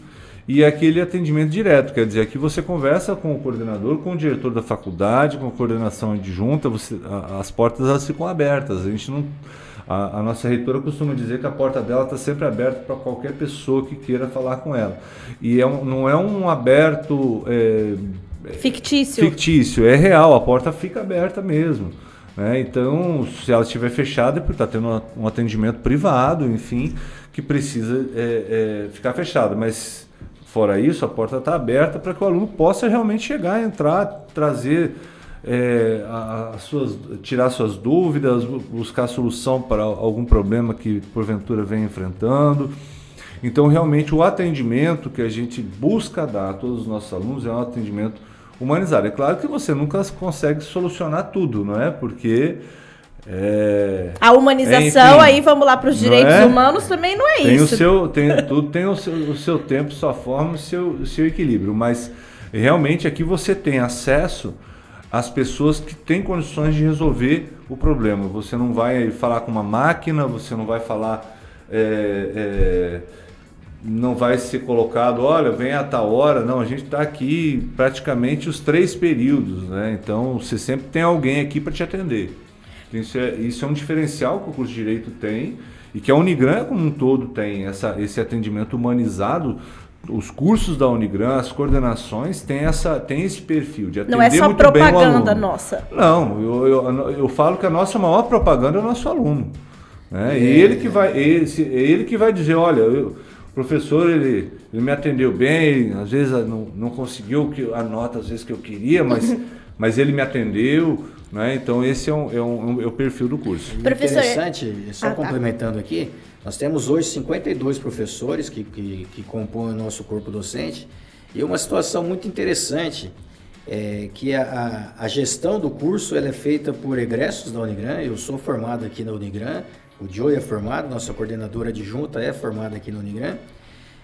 Speaker 4: e aquele atendimento direto, quer dizer, aqui você conversa com o coordenador, com o diretor da faculdade, com a coordenação adjunta, você, a, as portas elas ficam abertas. A gente não, a, a nossa reitora costuma dizer que a porta dela está sempre aberta para qualquer pessoa que queira falar com ela. E é um, não é um aberto é,
Speaker 3: Fictício.
Speaker 4: Fictício, é real, a porta fica aberta mesmo. Né? Então, se ela estiver fechada, é porque está tendo um atendimento privado, enfim, que precisa é, é, ficar fechada. Mas, fora isso, a porta está aberta para que o aluno possa realmente chegar, entrar, trazer. É, as suas, tirar suas dúvidas, buscar solução para algum problema que porventura vem enfrentando. Então, realmente, o atendimento que a gente busca dar a todos os nossos alunos é um atendimento humanizado. É claro que você nunca consegue solucionar tudo, não é? Porque. É,
Speaker 3: a humanização, enfim, aí vamos lá para os direitos é? humanos, também não é
Speaker 4: tem
Speaker 3: isso.
Speaker 4: O seu, tem, tudo tem o seu, o seu tempo, sua forma, o seu, o seu equilíbrio. Mas realmente aqui você tem acesso às pessoas que têm condições de resolver o problema. Você não vai falar com uma máquina, você não vai falar. É, é não vai ser colocado, olha, vem a tal hora. Não, a gente está aqui praticamente os três períodos, né? Então você sempre tem alguém aqui para te atender. Isso é, isso é um diferencial que o curso de Direito tem e que a Unigran como um todo tem essa, esse atendimento humanizado. Os cursos da Unigran, as coordenações têm, essa, têm esse perfil de atender
Speaker 3: Não é só propaganda nossa.
Speaker 4: Não, eu, eu, eu falo que a nossa maior propaganda é o nosso aluno. Né? É. Ele, que vai, ele, ele que vai dizer, olha, eu, professor ele, ele me atendeu bem, às vezes não, não conseguiu a nota às vezes que eu queria, mas, mas ele me atendeu, né? Então esse é, um, é, um, é o perfil do curso.
Speaker 5: Professor, Interessante, só ah, tá. complementando tá. aqui, nós temos hoje 52 professores que, que, que compõem o nosso corpo docente e uma situação muito interessante é que a, a, gestão do curso ela é feita por egressos da Unigran, eu sou formado aqui na Unigran, o Joe é formado, nossa coordenadora adjunta é formada aqui no Unigran.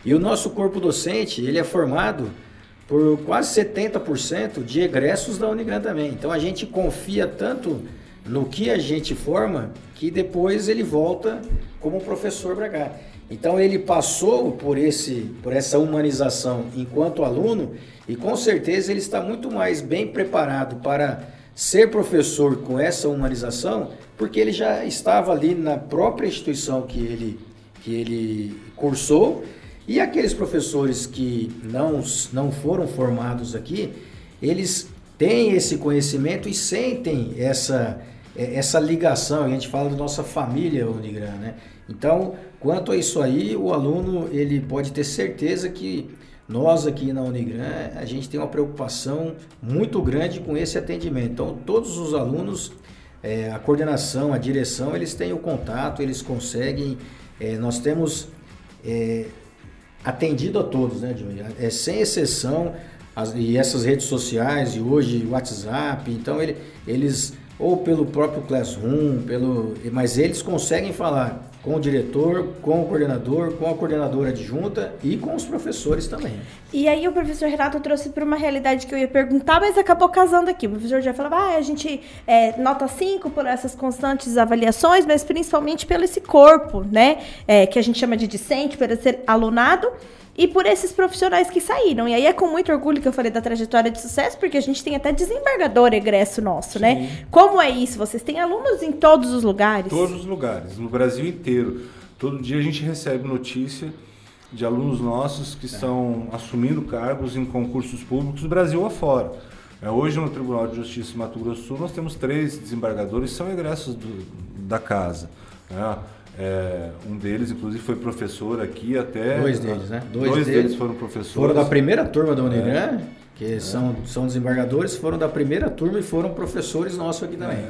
Speaker 5: E o nosso corpo docente, ele é formado por quase 70% de egressos da Unigran também. Então a gente confia tanto no que a gente forma que depois ele volta como professor para cá. Então ele passou por esse por essa humanização enquanto aluno e com certeza ele está muito mais bem preparado para ser professor com essa humanização porque ele já estava ali na própria instituição que ele, que ele cursou, e aqueles professores que não, não foram formados aqui, eles têm esse conhecimento e sentem essa, essa ligação, a gente fala da nossa família Unigran, né? Então, quanto a isso aí, o aluno ele pode ter certeza que nós aqui na Unigran, a gente tem uma preocupação muito grande com esse atendimento. Então, todos os alunos é, a coordenação, a direção, eles têm o contato, eles conseguem. É, nós temos é, atendido a todos, né, Johnny? É, sem exceção, as, e essas redes sociais, e hoje o WhatsApp, então ele, eles, ou pelo próprio Classroom, pelo, mas eles conseguem falar com o diretor, com o coordenador, com a coordenadora adjunta e com os professores também.
Speaker 3: E aí o professor Renato trouxe para uma realidade que eu ia perguntar, mas acabou casando aqui. O professor já falava, ah, a gente é, nota 5 por essas constantes avaliações, mas principalmente pelo esse corpo, né? É, que a gente chama de discente, por ser alunado e por esses profissionais que saíram. E aí é com muito orgulho que eu falei da trajetória de sucesso, porque a gente tem até desembargador egresso nosso, né? Sim. né? Como é isso? Vocês têm alunos em todos os lugares?
Speaker 4: Todos os lugares, no Brasil inteiro. Todo dia a gente recebe notícia de alunos nossos que estão assumindo cargos em concursos públicos do Brasil afora. É, hoje no Tribunal de Justiça de Mato Grosso do Sul nós temos três desembargadores que são egressos do, da casa. Né? É, um deles, inclusive, foi professor aqui até.
Speaker 5: Dois deles, né?
Speaker 4: Dois, Dois deles, deles, foram professores.
Speaker 5: Foram da primeira turma da Unigran, é. que é. são, são desembargadores, foram da primeira turma e foram professores nossos aqui também. É.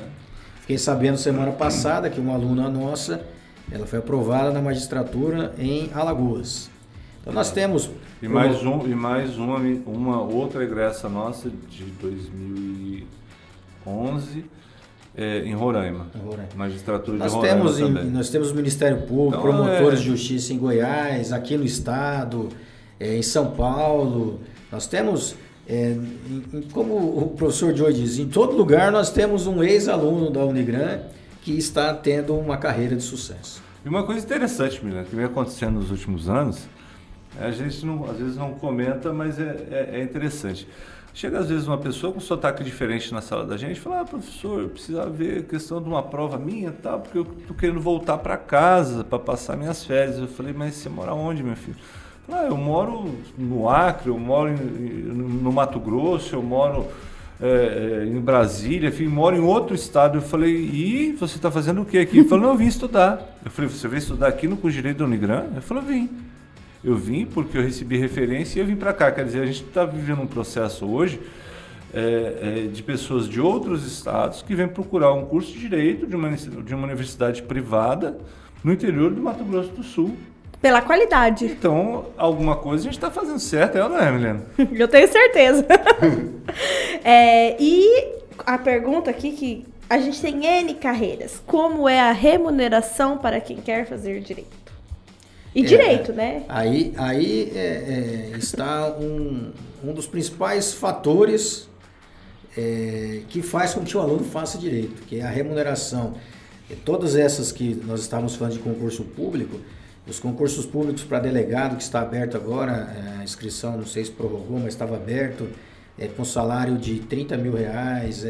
Speaker 5: Fiquei sabendo semana passada que uma aluna nossa, ela foi aprovada na magistratura em Alagoas. Então nós temos.
Speaker 4: E mais, um, e mais uma, uma outra egressa nossa de 2011 é, em Roraima. Roraima. Magistratura
Speaker 5: nós
Speaker 4: de Roraima
Speaker 5: temos
Speaker 4: também.
Speaker 5: Em, nós temos o Ministério Público, então, promotores é... de justiça em Goiás, aqui no estado, é, em São Paulo. Nós temos, é, em, como o professor Joe diz, em todo lugar nós temos um ex-aluno da Unigran que está tendo uma carreira de sucesso.
Speaker 4: E uma coisa interessante, Milena, que vem acontecendo nos últimos anos, a gente não, às vezes não comenta, mas é, é, é interessante. Chega às vezes uma pessoa com um sotaque diferente na sala da gente e fala, ah, professor, eu precisava ver a questão de uma prova minha tal, porque eu estou querendo voltar para casa para passar minhas férias. Eu falei, mas você mora onde, meu filho? Ah, eu moro no Acre, eu moro em, no Mato Grosso, eu moro é, é, em Brasília, enfim, moro em outro estado. Eu falei, e você está fazendo o que aqui? Ele falou, não, eu vim estudar. Eu falei, você veio estudar aqui no Direito da Unigran? Ele falou, vim. Eu vim porque eu recebi referência e eu vim para cá. Quer dizer, a gente está vivendo um processo hoje é, é, de pessoas de outros estados que vêm procurar um curso de direito de uma, de uma universidade privada no interior do Mato Grosso do Sul.
Speaker 3: Pela qualidade.
Speaker 4: Então, alguma coisa a gente está fazendo certo, é ou não é, Milena?
Speaker 3: eu tenho certeza. é, e a pergunta aqui que a gente tem N carreiras. Como é a remuneração para quem quer fazer direito? E é, direito, né?
Speaker 5: Aí, aí é, é, está um, um dos principais fatores é, que faz com que o aluno faça direito, que é a remuneração. E todas essas que nós estávamos falando de concurso público, os concursos públicos para delegado, que está aberto agora, é, a inscrição, não sei se prorrogou, mas estava aberto, com salário de 30 mil reais,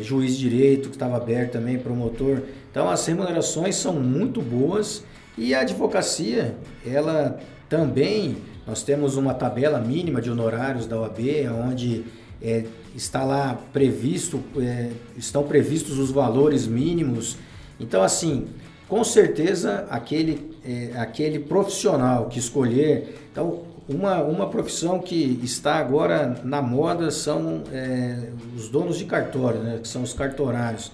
Speaker 5: juiz de direito, que estava aberto também, promotor. Então, as remunerações são muito boas e a advocacia, ela também, nós temos uma tabela mínima de honorários da OAB, onde é, está lá previsto, é, estão previstos os valores mínimos. Então, assim, com certeza aquele, é, aquele profissional que escolher, então uma, uma profissão que está agora na moda são é, os donos de cartório, né, que são os cartorários.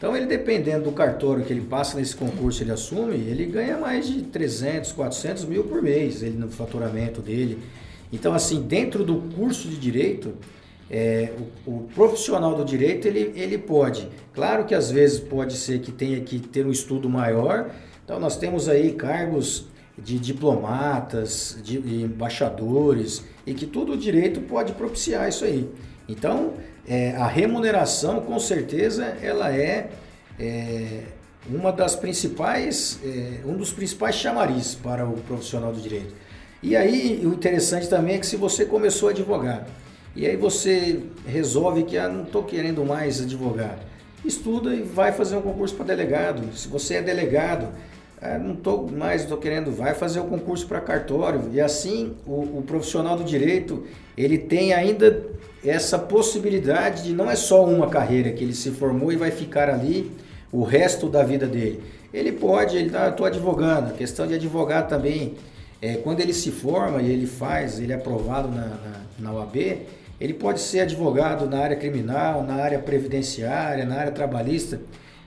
Speaker 5: Então, ele dependendo do cartório que ele passa nesse concurso, ele assume, ele ganha mais de 300, 400 mil por mês ele, no faturamento dele. Então, assim, dentro do curso de direito, é, o, o, profissional do direito, ele, ele pode. Claro que às vezes pode ser que tenha que ter um estudo maior. Então, nós temos aí cargos de diplomatas, de, de embaixadores, e que todo o direito pode propiciar isso aí. Então, é, a remuneração, com certeza, ela é, é uma das principais, é, um dos principais chamariz para o profissional do direito. E aí, o interessante também é que se você começou a advogar, e aí você resolve que ah, não estou querendo mais advogar, estuda e vai fazer um concurso para delegado. Se você é delegado, ah, não estou mais, estou querendo, vai fazer o concurso para cartório. E assim, o, o profissional do direito, ele tem ainda essa possibilidade de não é só uma carreira que ele se formou e vai ficar ali o resto da vida dele. Ele pode, ele tá, estou advogando, a questão de advogar também, é, quando ele se forma e ele faz, ele é aprovado na, na, na ele pode ser advogado na área criminal, na área previdenciária, na área trabalhista.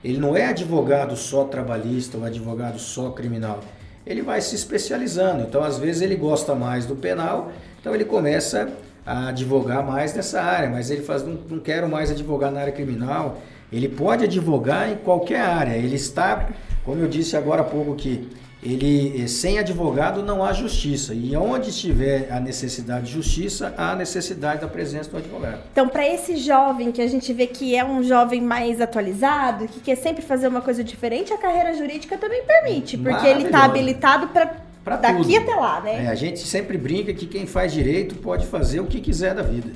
Speaker 5: Ele não é advogado só trabalhista ou advogado só criminal. Ele vai se especializando. Então, às vezes, ele gosta mais do penal, então ele começa a advogar mais nessa área, mas ele faz, não, não quero mais advogar na área criminal. Ele pode advogar em qualquer área. Ele está, como eu disse agora há pouco que ele eh, sem advogado não há justiça e onde estiver a necessidade de justiça há a necessidade da presença do advogado.
Speaker 3: Então, para esse jovem que a gente vê que é um jovem mais atualizado, que quer sempre fazer uma coisa diferente, a carreira jurídica também permite, porque ele está habilitado para Daqui tudo. até lá, né?
Speaker 5: É, a gente sempre brinca que quem faz direito pode fazer o que quiser da vida.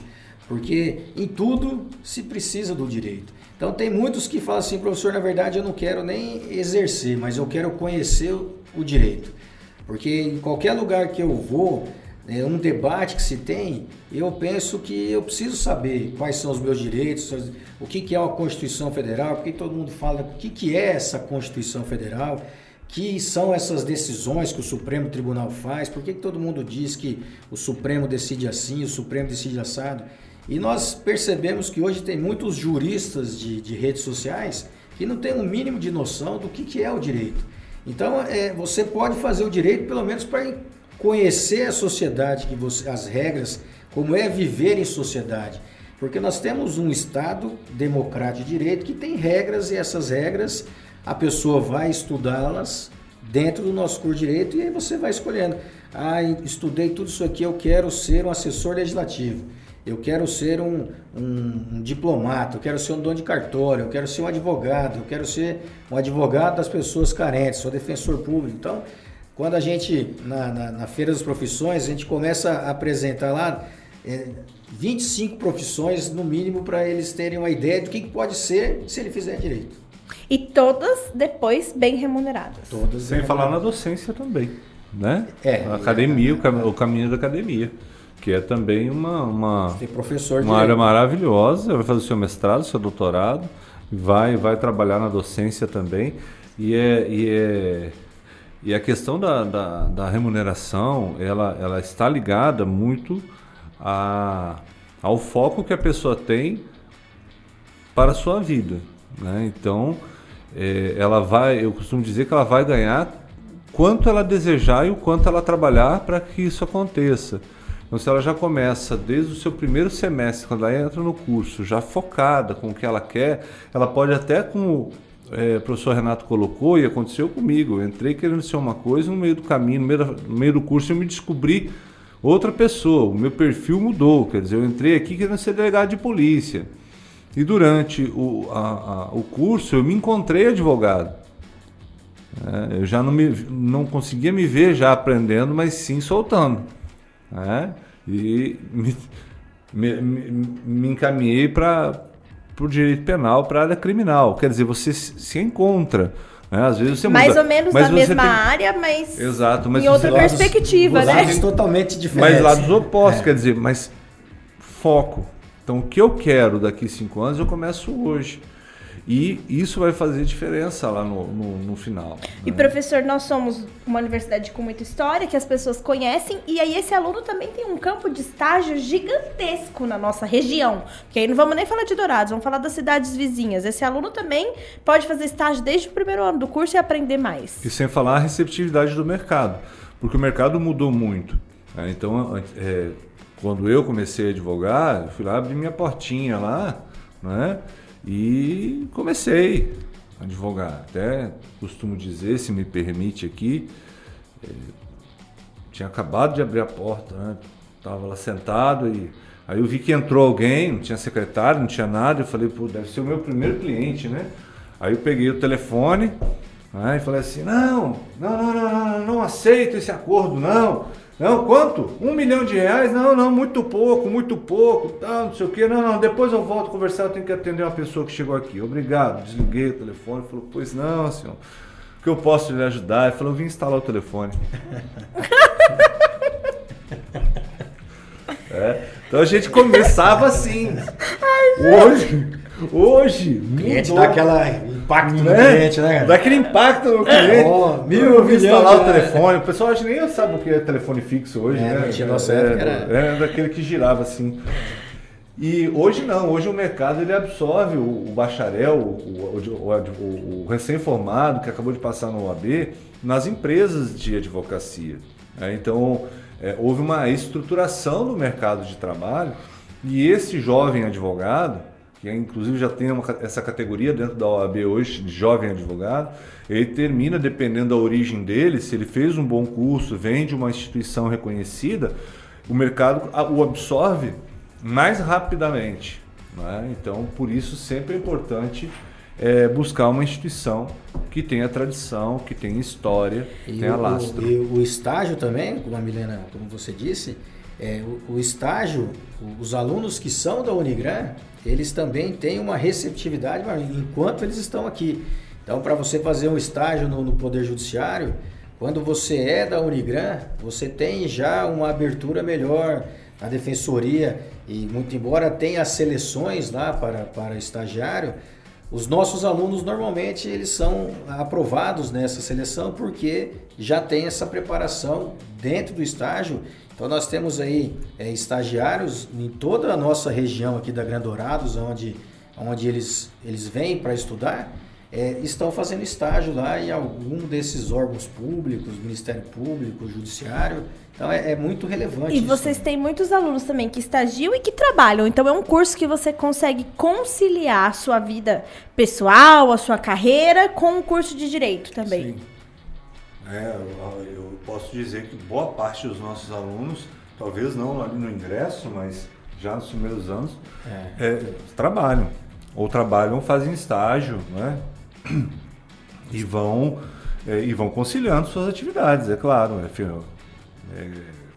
Speaker 5: Porque em tudo se precisa do direito. Então tem muitos que falam assim, professor, na verdade eu não quero nem exercer, mas eu quero conhecer o, direito. Porque em qualquer lugar que eu vou, é, um debate que se tem, eu penso que eu preciso saber quais são os meus direitos, o que, que é uma Constituição Federal, porque todo mundo fala o que, que é essa Constituição Federal, que são essas decisões que o Supremo Tribunal faz, por que, que todo mundo diz que o Supremo decide assim, o Supremo decide assado. E nós percebemos que hoje tem muitos juristas de, de redes sociais que não têm o um mínimo de noção do que, que é o direito. Então, é, você pode fazer o direito pelo menos para conhecer a sociedade, que você, as regras, como é viver em sociedade. Porque nós temos um Estado democrático de direito que tem regras e essas regras a pessoa vai estudá-las dentro do nosso curso de direito e aí você vai escolhendo. Ah, estudei tudo isso aqui, eu quero ser um assessor legislativo, eu quero ser um, um, um diplomata, eu quero ser um dono de cartório, eu quero ser um advogado, eu quero ser um advogado das pessoas carentes, sou defensor público. Então, quando a gente, na, na, na Feira das Profissões, a gente começa a apresentar lá é, 25 profissões, no mínimo, para eles terem uma ideia do que pode ser se ele fizer direito.
Speaker 3: E todas depois bem remuneradas.
Speaker 4: Todas Sem falar na docência também, né? É. A academia, é, o caminho da academia que é também uma uma, uma área maravilhosa, vai fazer o seu mestrado, seu doutorado, vai vai trabalhar na docência também e é, e é e a questão da, da, da, remuneração, ela, ela está ligada muito a, ao foco que a pessoa tem para a sua vida. Né? Então, é, ela vai, eu costumo dizer que ela vai ganhar quanto ela desejar e o quanto ela trabalhar para que isso aconteça. Então, se ela já começa desde o seu primeiro semestre, quando ela entra no curso, já focada com o que ela quer, ela pode até, com é, o professor Renato colocou e aconteceu comigo. Eu entrei querendo ser uma coisa no meio do caminho, no meio, no meio do curso eu me descobri outra pessoa. O meu perfil mudou. Quer dizer, eu entrei aqui querendo ser delegado de polícia. E durante o, a, a, o curso eu me encontrei advogado. É, eu já não, me, não conseguia me ver já aprendendo, mas sim soltando. É, e me, me, me encaminhei para para o direito penal, para a área criminal. Quer dizer, você se encontra. Né? Às vezes você
Speaker 3: Mais
Speaker 4: muda,
Speaker 3: ou menos na mesma tem... área, mas,
Speaker 4: Exato, mas
Speaker 3: em outra lados, perspectiva, né?
Speaker 5: Lados totalmente diferentes.
Speaker 4: Mas lados opostos, é. quer dizer, mas foco. Então, o que eu quero daqui a cinco anos, eu começo hoje. E isso vai fazer diferença lá no, no, no final.
Speaker 3: E, né? professor, nós somos uma universidade com muita história, que as pessoas conhecem, e aí esse aluno também tem um campo de estágio gigantesco na nossa região. Porque aí não vamos nem falar de Dourados, vamos falar das cidades vizinhas. Esse aluno também pode fazer estágio desde o primeiro ano do curso e aprender mais.
Speaker 4: E sem falar a receptividade do mercado, porque o mercado mudou muito. Né? Então, é, quando eu comecei a advogar, eu fui lá abrir minha portinha lá, né? E comecei a advogar. Até costumo dizer, se me permite aqui, eh, tinha acabado de abrir a porta, né? Tava lá sentado e aí eu vi que entrou alguém, não tinha secretário, não tinha nada. Eu falei, pô, deve ser o meu primeiro cliente, né? Aí eu peguei o telefone né? e falei assim: não, não, não, não, não, não aceito esse acordo, não. Não, quanto? Um milhão de reais? Não, não, muito pouco, muito pouco, tá, não sei o que. Não, não, depois eu volto conversar, eu tenho que atender uma pessoa que chegou aqui. Obrigado, desliguei o telefone, falou, pois não, senhor, o que eu posso lhe ajudar? Ele falou, eu vim instalar o telefone. é, então a gente começava assim. Hoje, hoje.
Speaker 5: O cliente dá aquela impacto no né? cliente, né?
Speaker 4: Dá aquele impacto no cliente. Oh, mil, eu instalar o telefone. O pessoal acho nem sabe o que é telefone fixo hoje, é, né?
Speaker 5: Tinha nossa é,
Speaker 4: era... é daquele que girava assim. E hoje não, hoje o mercado ele absorve o, o bacharel, o, o, o recém-formado que acabou de passar no OAB nas empresas de advocacia. É, então é, houve uma estruturação do mercado de trabalho e esse jovem advogado que inclusive já tem uma, essa categoria dentro da OAB hoje, de jovem advogado, ele termina, dependendo da origem dele, se ele fez um bom curso, vem de uma instituição reconhecida, o mercado o absorve mais rapidamente. Né? Então, por isso, sempre é importante é, buscar uma instituição que tenha tradição, que tenha história, que tenha lastro.
Speaker 5: E o estágio também, como a Milena, como você disse, é, o, o, estágio, os alunos que são da Unigran, eles também têm uma receptividade enquanto eles estão aqui. Então, para você fazer um estágio no, no, Poder Judiciário, quando você é da Unigran, você tem já uma abertura melhor na defensoria e muito embora tenha seleções lá para, para estagiário, os nossos alunos normalmente eles são aprovados nessa seleção porque já tem essa preparação dentro do estágio. Então nós temos aí é, estagiários em toda a nossa região aqui da Grand Dourados, onde, onde eles, eles vêm para estudar, é, estão fazendo estágio lá em algum desses órgãos públicos, Ministério Público, Judiciário. Então é, é muito relevante.
Speaker 3: E vocês
Speaker 5: isso.
Speaker 3: têm muitos alunos também que estagiam e que trabalham. Então é um curso que você consegue conciliar a sua vida pessoal, a sua carreira, com o curso de direito também.
Speaker 4: Sim. É, eu, posso dizer que boa parte dos nossos alunos, talvez não ali no ingresso, mas já nos primeiros anos,
Speaker 5: É.
Speaker 4: é, trabalham. Ou trabalham ou fazem estágio, né? E vão, é, e vão conciliando suas atividades, é claro. É, filho,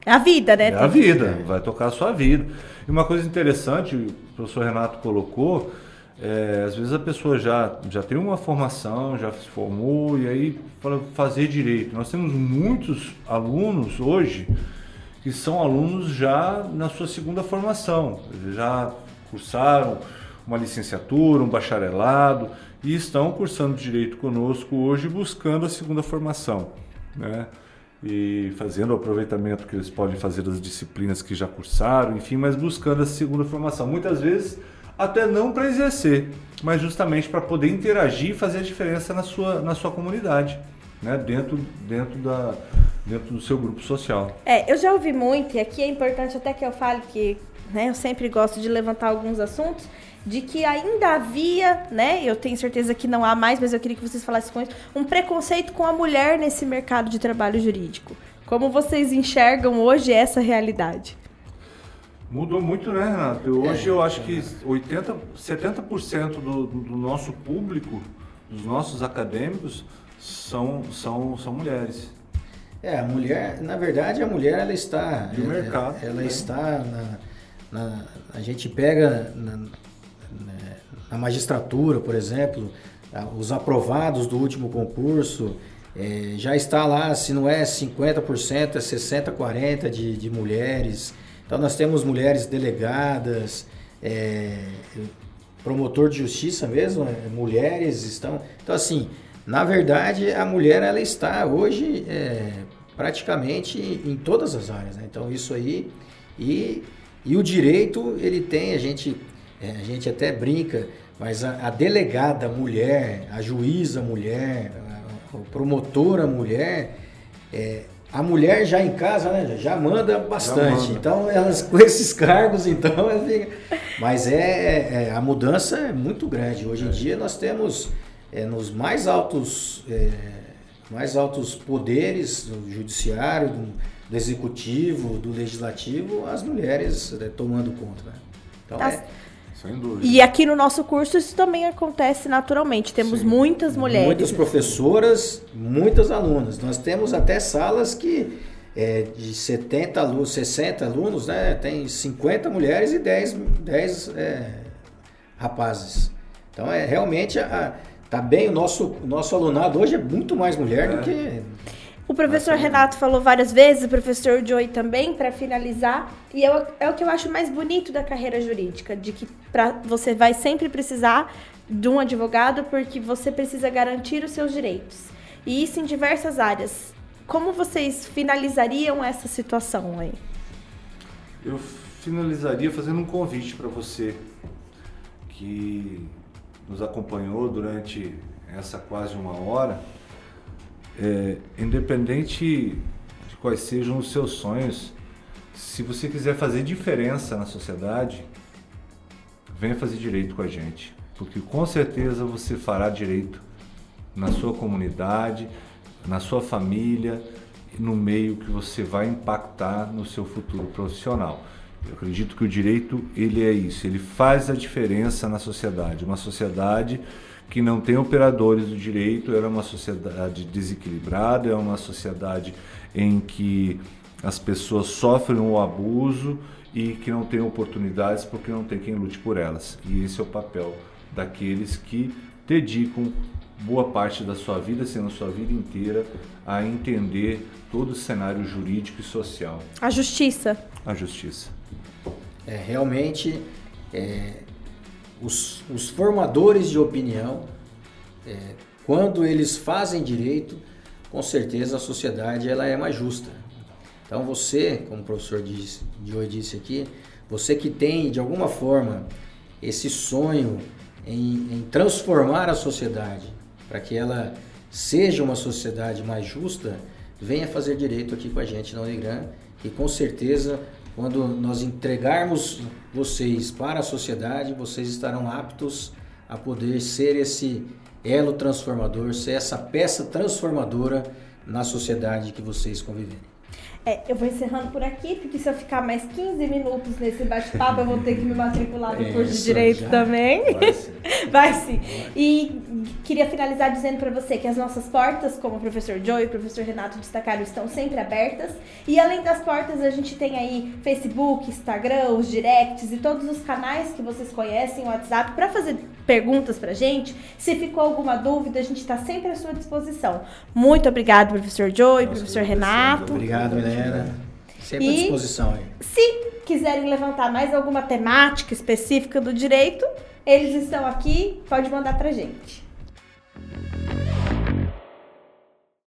Speaker 3: É a vida, né?
Speaker 4: é a vida, vai tocar a sua vida. E uma coisa interessante, o professor Renato colocou, é, às vezes a pessoa já, já tem uma formação, já se formou, e aí para fazer direito. Nós temos muitos alunos hoje que são alunos já na sua segunda formação, já cursaram uma licenciatura, um bacharelado, e estão cursando direito conosco hoje buscando a segunda formação. Né? e fazendo o aproveitamento que eles podem fazer das disciplinas que já cursaram, enfim, mas buscando essa segunda formação. Muitas vezes até não para exercer, mas justamente para poder interagir e fazer a diferença na sua, na sua comunidade, né? dentro, dentro, da, dentro do seu grupo social.
Speaker 3: É, eu já ouvi muito, e aqui é importante até que eu fale que né, eu sempre gosto de levantar alguns assuntos, de que ainda havia, né, eu tenho certeza que não há mais, mas eu queria que vocês falassem com isso, um preconceito com a mulher nesse mercado de trabalho jurídico. Como vocês enxergam hoje essa realidade?
Speaker 4: Mudou muito, né, Renato? Hoje eu acho que 80, 70% do, do nosso público, dos nossos acadêmicos, são, são, são mulheres.
Speaker 5: É, a mulher, na verdade, a mulher ela está.
Speaker 4: O
Speaker 5: ela-
Speaker 4: mercado
Speaker 5: Ela,
Speaker 4: também.
Speaker 5: está na, na- A gente pega na, na- magistratura, por exemplo, os aprovados do último concurso, eh, já está lá, se não é 50%, é 60%, 40% de, de mulheres. Então nós temos mulheres delegadas, eh, promotor de justiça mesmo, eh, mulheres estão. Então assim, na verdade a mulher ela está hoje eh, praticamente em todas as áreas. né? Então isso aí e, e o direito ele tem a gente eh, a gente até brinca, mas a, a delegada mulher, a juíza mulher, a, a promotora mulher é, a mulher já em casa, né, já manda bastante.
Speaker 4: manda.
Speaker 5: Então, elas com esses cargos, então, ficam- mas é, é- a mudança é muito grande. Hoje em dia nós temos é, nos mais altos é, mais altos poderes do judiciário, do, do executivo, do legislativo, as mulheres né, tomando conta. né? Então,
Speaker 3: Tá-
Speaker 5: é,
Speaker 4: Sem dúvida.
Speaker 3: E aqui no nosso curso isso também acontece naturalmente. Temos
Speaker 4: Sim.
Speaker 3: muitas mulheres.
Speaker 5: Muitas professoras, muitas alunas. Nós temos até salas que é, de 70 alunos, 60 alunos, né, tem 50 mulheres e 10, 10 é, rapazes. Então é realmente a, tá bem o nosso o nosso alunado hoje é muito mais mulher do
Speaker 4: É.
Speaker 5: que
Speaker 3: O professor Renato falou várias vezes, o professor Joey também, para finalizar. E eu- é o que eu acho mais bonito da carreira jurídica, de que pra, você vai sempre precisar de um advogado porque você precisa garantir os seus direitos. E isso em diversas áreas. Como vocês finalizariam essa situação aí?
Speaker 4: Eu finalizaria fazendo um convite para você que nos acompanhou durante essa quase uma hora. É, independente de quais sejam os seus sonhos, se você quiser fazer diferença na sociedade, venha fazer direito com a gente, porque com certeza você fará direito na sua comunidade, na sua família, no meio que você vai impactar no seu futuro profissional. Eu acredito que o direito ele é isso, ele faz a diferença na sociedade. Uma sociedade que não tem operadores do direito é uma sociedade desequilibrada, é uma sociedade em que as pessoas sofrem o abuso e que não têm oportunidades porque não tem quem lute por elas. E esse é o papel daqueles que dedicam boa parte da sua vida, sendo a sua vida inteira, a entender todo o cenário jurídico e social.
Speaker 3: A justiça.
Speaker 4: A justiça.
Speaker 5: É, realmente, é, os, os, formadores de opinião, é, quando eles fazem direito, com certeza a sociedade ela é mais justa. Então você, como o professor de, hoje disse aqui, você que tem de alguma forma esse sonho em, em transformar a sociedade para que ela seja uma sociedade mais justa, venha fazer direito aqui com a gente na Unigran e com certeza quando nós entregarmos vocês para a sociedade, vocês estarão aptos a poder ser esse elo transformador, ser essa peça transformadora na sociedade que vocês conviverem.
Speaker 3: É, eu vou encerrando por aqui, porque se eu ficar mais 15 minutos nesse bate-papo, eu vou ter que me matricular no curso de Direito já? também. Vai sim. Vai sim. E queria finalizar dizendo para você que as nossas portas, como o professor Joe e o professor Renato destacaram, estão sempre abertas. E além das portas, a gente tem aí Facebook, Instagram, os directs e todos os canais que vocês conhecem, o WhatsApp, para fazer perguntas pra gente. Se ficou alguma dúvida, a gente está sempre à sua disposição. Muito obrigado, professor Joe e professor Renato.
Speaker 5: Obrigado, Milena. Sempre à disposição aí.
Speaker 3: Se quiserem levantar mais alguma temática específica do direito, eles estão aqui, pode mandar pra gente.